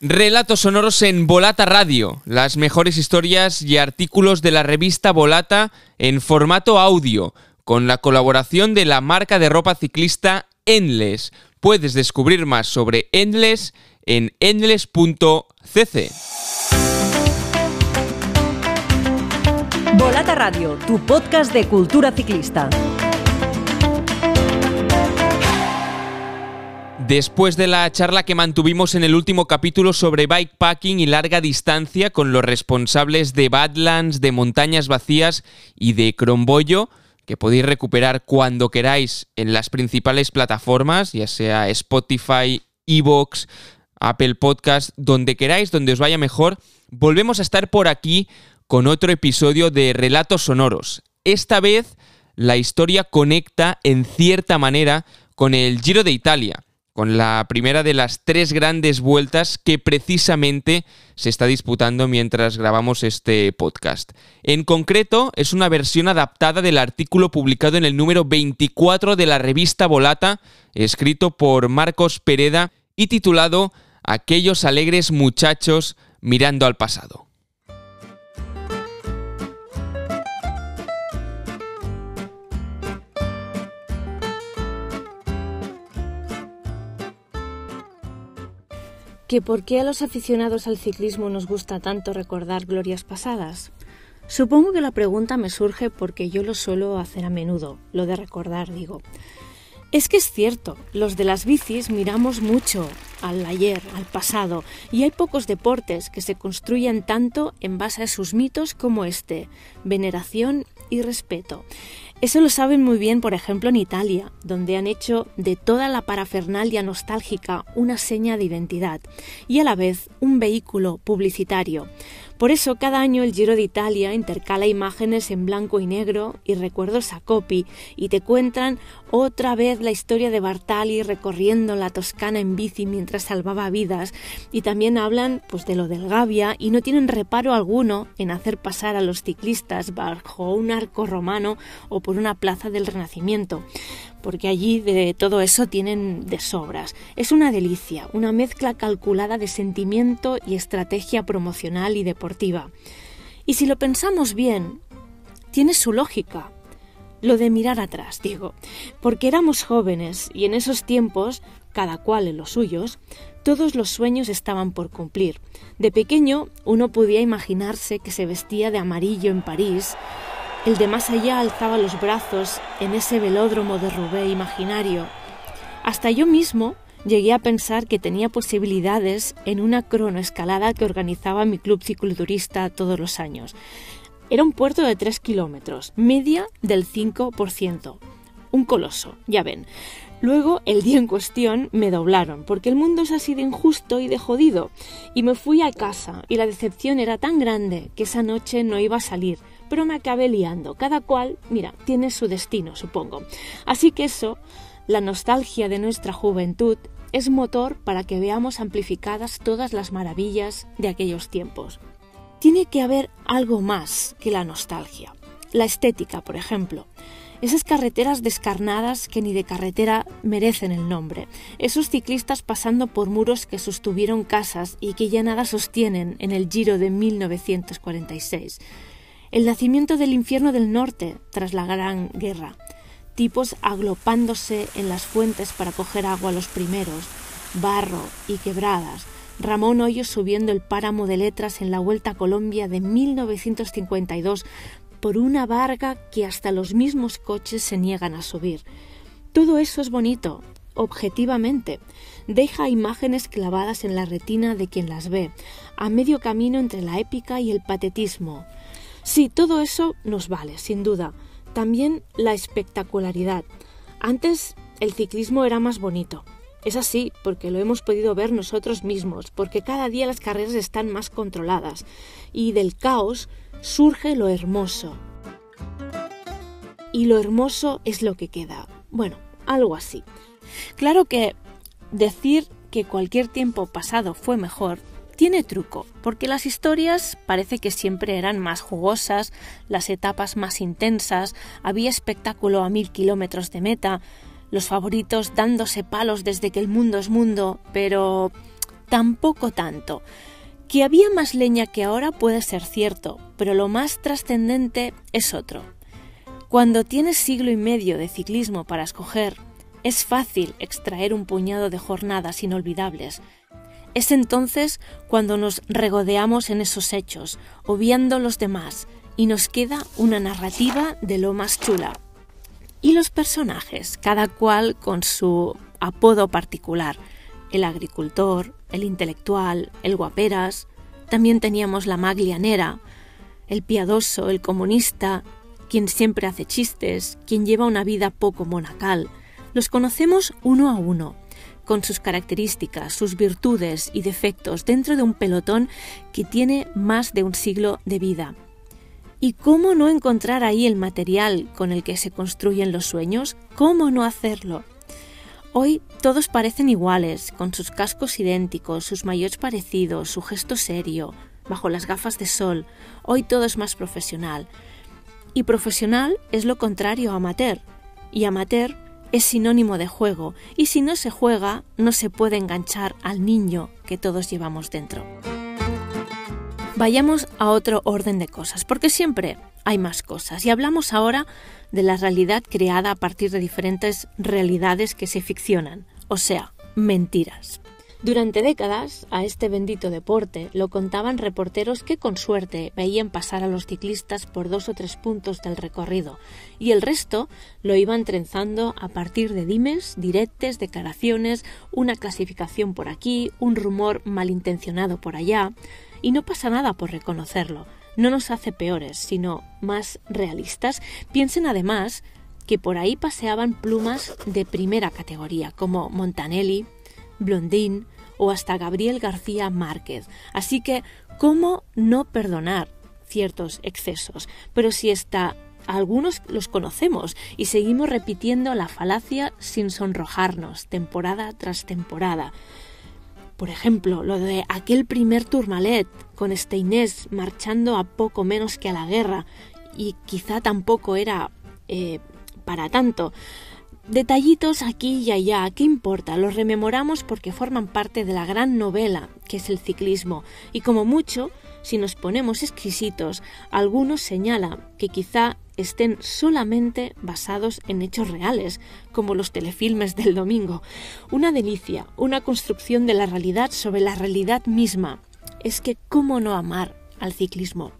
Relatos sonoros en Volata Radio, las mejores historias y artículos de la revista Volata en formato audio, con la colaboración de la marca de ropa ciclista Endless. Puedes descubrir más sobre Endless en endless.cc. Volata Radio, tu podcast de cultura ciclista. Después de la charla que mantuvimos en el último capítulo sobre bikepacking y larga distancia con los responsables de Badlands, de Montañas Vacías y de Crombollo, que podéis recuperar cuando queráis en las principales plataformas, ya sea Spotify, Evox, Apple Podcast, donde queráis, donde os vaya mejor, volvemos a estar por aquí con otro episodio de Relatos Sonoros. Esta vez la historia conecta en cierta manera con el Giro de Italia con la primera de las tres grandes vueltas que precisamente se está disputando mientras grabamos este podcast. En concreto, es una versión adaptada del artículo publicado en el número 24 de la revista Volata, escrito por Marcos Pereda y titulado Aquellos alegres muchachos mirando al pasado. ¿Que por qué a los aficionados al ciclismo nos gusta tanto recordar glorias pasadas? Supongo que la pregunta me surge porque yo lo suelo hacer a menudo, lo de recordar, digo. Es que es cierto, los de las bicis miramos mucho al ayer, al pasado, y hay pocos deportes que se construyan tanto en base a sus mitos como este, veneración y respeto. Eso lo saben muy bien, por ejemplo, en Italia, donde han hecho de toda la parafernalia nostálgica una seña de identidad y a la vez un vehículo publicitario. Por eso cada año el Giro de Italia intercala imágenes en blanco y negro y recuerdos a copy y te cuentan otra vez la historia de Bartali recorriendo la Toscana en bici mientras salvaba vidas. Y también hablan pues de lo del Gavia y no tienen reparo alguno en hacer pasar a los ciclistas bajo un arco romano o por una plaza del Renacimiento porque allí de todo eso tienen de sobras. Es una delicia, una mezcla calculada de sentimiento y estrategia promocional y deportiva. Y si lo pensamos bien, tiene su lógica. Lo de mirar atrás, digo, porque éramos jóvenes y en esos tiempos, cada cual en los suyos, todos los sueños estaban por cumplir. De pequeño uno podía imaginarse que se vestía de amarillo en París, el de más allá alzaba los brazos en ese velódromo de Roubaix imaginario. Hasta yo mismo llegué a pensar que tenía posibilidades en una cronoescalada que organizaba mi club cicloturista todos los años. Era un puerto de 3 kilómetros, media del 5%. Un coloso, ya ven. Luego, el día en cuestión, me doblaron, porque el mundo es así de injusto y de jodido. Y me fui a casa, y la decepción era tan grande que esa noche no iba a salir, pero me acabé liando. Cada cual, mira, tiene su destino, supongo. Así que eso, la nostalgia de nuestra juventud, es motor para que veamos amplificadas todas las maravillas de aquellos tiempos. Tiene que haber algo más que la nostalgia. La estética, por ejemplo. Esas carreteras descarnadas que ni de carretera merecen el nombre. Esos ciclistas pasando por muros que sostuvieron casas y que ya nada sostienen en el Giro de 1946 el nacimiento del infierno del norte tras la Gran Guerra, tipos aglopándose en las fuentes para coger agua los primeros, barro y quebradas, Ramón Hoyos subiendo el páramo de letras en la Vuelta a Colombia de 1952 por una barga que hasta los mismos coches se niegan a subir. Todo eso es bonito, objetivamente. Deja imágenes clavadas en la retina de quien las ve, a medio camino entre la épica y el patetismo, Sí, todo eso nos vale, sin duda. También la espectacularidad. Antes el ciclismo era más bonito. Es así porque lo hemos podido ver nosotros mismos, porque cada día las carreras están más controladas y del caos surge lo hermoso. Y lo hermoso es lo que queda. Bueno, algo así. Claro que decir que cualquier tiempo pasado fue mejor tiene truco, porque las historias parece que siempre eran más jugosas, las etapas más intensas, había espectáculo a mil kilómetros de meta, los favoritos dándose palos desde que el mundo es mundo, pero tampoco tanto. Que había más leña que ahora puede ser cierto, pero lo más trascendente es otro. Cuando tienes siglo y medio de ciclismo para escoger, es fácil extraer un puñado de jornadas inolvidables. Es entonces cuando nos regodeamos en esos hechos, obviando los demás, y nos queda una narrativa de lo más chula. Y los personajes, cada cual con su apodo particular. El agricultor, el intelectual, el guaperas, también teníamos la maglianera, el piadoso, el comunista, quien siempre hace chistes, quien lleva una vida poco monacal. Los conocemos uno a uno, con sus características, sus virtudes y defectos dentro de un pelotón que tiene más de un siglo de vida. ¿Y cómo no encontrar ahí el material con el que se construyen los sueños? ¿Cómo no hacerlo? Hoy todos parecen iguales, con sus cascos idénticos, sus maillots parecidos, su gesto serio, bajo las gafas de sol. Hoy todo es más profesional. Y profesional es lo contrario a amateur. Y amateur es sinónimo de juego. Y si no se juega, no se puede enganchar al niño que todos llevamos dentro. Vayamos a otro orden de cosas, porque siempre hay más cosas. Y hablamos ahora de la realidad creada a partir de diferentes realidades que se ficcionan, o sea, mentiras. Durante décadas, a este bendito deporte lo contaban reporteros que con suerte veían pasar a los ciclistas por dos o tres puntos del recorrido, y el resto lo iban trenzando a partir de dimes, directes, declaraciones, una clasificación por aquí, un rumor malintencionado por allá, y no pasa nada por reconocerlo no nos hace peores, sino más realistas. Piensen además que por ahí paseaban plumas de primera categoría, como Montanelli, Blondín o hasta Gabriel García Márquez. Así que, ¿cómo no perdonar ciertos excesos? Pero si está algunos los conocemos y seguimos repitiendo la falacia sin sonrojarnos, temporada tras temporada. Por ejemplo, lo de aquel primer Tourmalet con este Inés marchando a poco menos que a la guerra y quizá tampoco era eh, para tanto. Detallitos aquí y allá, ¿qué importa? Los rememoramos porque forman parte de la gran novela que es el ciclismo y como mucho, si nos ponemos exquisitos, algunos señala que quizá estén solamente basados en hechos reales, como los telefilmes del domingo. Una delicia, una construcción de la realidad sobre la realidad misma. Es que, ¿cómo no amar al ciclismo?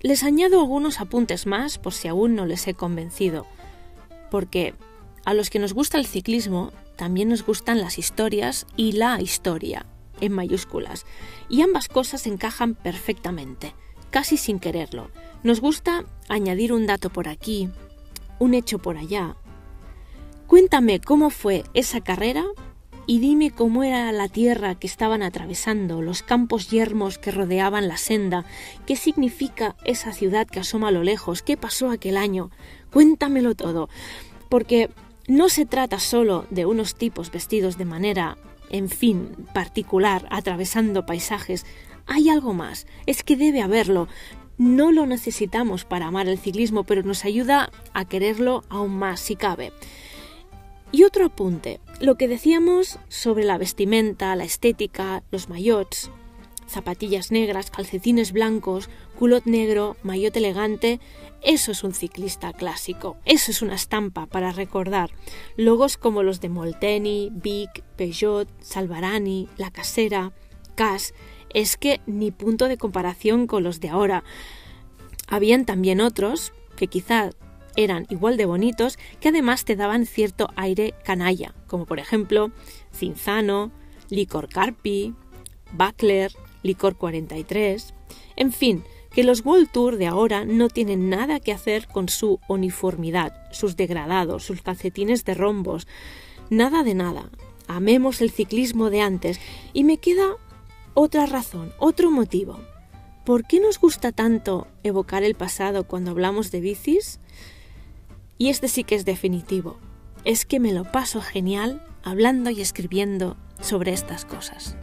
Les añado algunos apuntes más por si aún no les he convencido, porque a los que nos gusta el ciclismo también nos gustan las historias y la historia, en mayúsculas, y ambas cosas encajan perfectamente, casi sin quererlo. Nos gusta añadir un dato por aquí, un hecho por allá. Cuéntame cómo fue esa carrera y dime cómo era la tierra que estaban atravesando, los campos yermos que rodeaban la senda, qué significa esa ciudad que asoma a lo lejos, qué pasó aquel año. Cuéntamelo todo, porque no se trata solo de unos tipos vestidos de manera, en fin, particular, atravesando paisajes. Hay algo más, es que debe haberlo. No lo necesitamos para amar el ciclismo, pero nos ayuda a quererlo aún más si cabe. Y otro apunte, lo que decíamos sobre la vestimenta, la estética, los maillots, zapatillas negras, calcetines blancos, culot negro, maillot elegante, eso es un ciclista clásico, eso es una estampa para recordar. Logos como los de Molteni, Vic, Peugeot, Salvarani, La Casera, Cas, es que ni punto de comparación con los de ahora. Habían también otros, que quizá eran igual de bonitos, que además te daban cierto aire canalla, como por ejemplo Cinzano, Licor Carpi, Buckler, Licor 43, en fin, que los World Tour de ahora no tienen nada que hacer con su uniformidad, sus degradados, sus calcetines de rombos, nada de nada. Amemos el ciclismo de antes y me queda otra razón, otro motivo. ¿Por qué nos gusta tanto evocar el pasado cuando hablamos de bicis? Y este sí que es definitivo. Es que me lo paso genial hablando y escribiendo sobre estas cosas.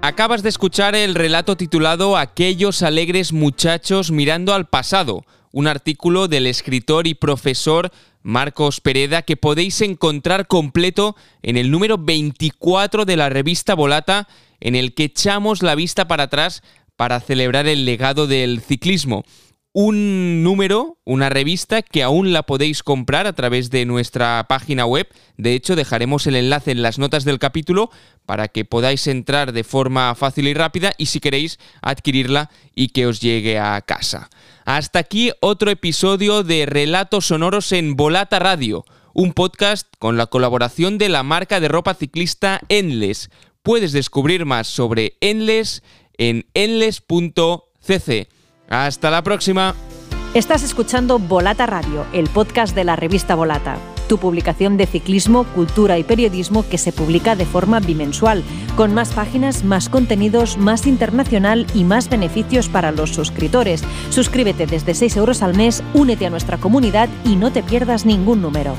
Acabas de escuchar el relato titulado Aquellos alegres muchachos mirando al pasado, un artículo del escritor y profesor Marcos Pereda, que podéis encontrar completo en el número 24 de la revista Volata, en el que echamos la vista para atrás para celebrar el legado del ciclismo un número, una revista que aún la podéis comprar a través de nuestra página web. De hecho, dejaremos el enlace en las notas del capítulo para que podáis entrar de forma fácil y rápida y si queréis adquirirla y que os llegue a casa. Hasta aquí otro episodio de Relatos Sonoros en Volata Radio, un podcast con la colaboración de la marca de ropa ciclista Endless. Puedes descubrir más sobre Endless en endless.cc. Hasta la próxima. Estás escuchando Volata Radio, el podcast de la revista Volata, tu publicación de ciclismo, cultura y periodismo que se publica de forma bimensual, con más páginas, más contenidos, más internacional y más beneficios para los suscriptores. Suscríbete desde 6 euros al mes, únete a nuestra comunidad y no te pierdas ningún número.